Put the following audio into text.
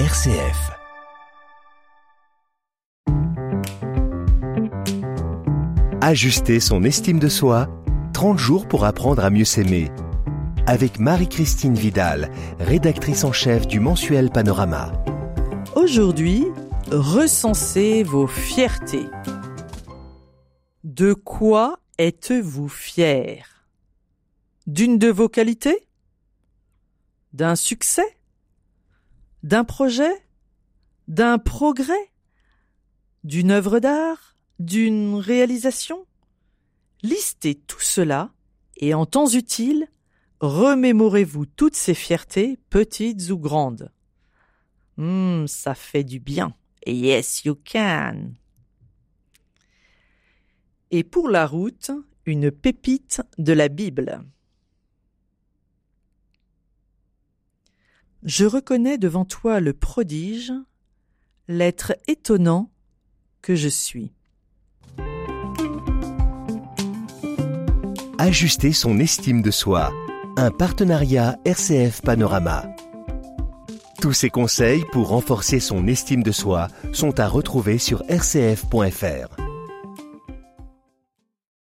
RCF. Ajuster son estime de soi, 30 jours pour apprendre à mieux s'aimer. Avec Marie-Christine Vidal, rédactrice en chef du mensuel Panorama. Aujourd'hui, recensez vos fiertés. De quoi êtes-vous fier? D'une de vos qualités? D'un succès? D'un projet D'un progrès D'une œuvre d'art D'une réalisation Listez tout cela et en temps utile, remémorez-vous toutes ces fiertés, petites ou grandes. Hum, ça fait du bien. Yes, you can. Et pour la route, une pépite de la Bible. Je reconnais devant toi le prodige, l'être étonnant que je suis. Ajuster son estime de soi. Un partenariat RCF Panorama. Tous ces conseils pour renforcer son estime de soi sont à retrouver sur rcf.fr.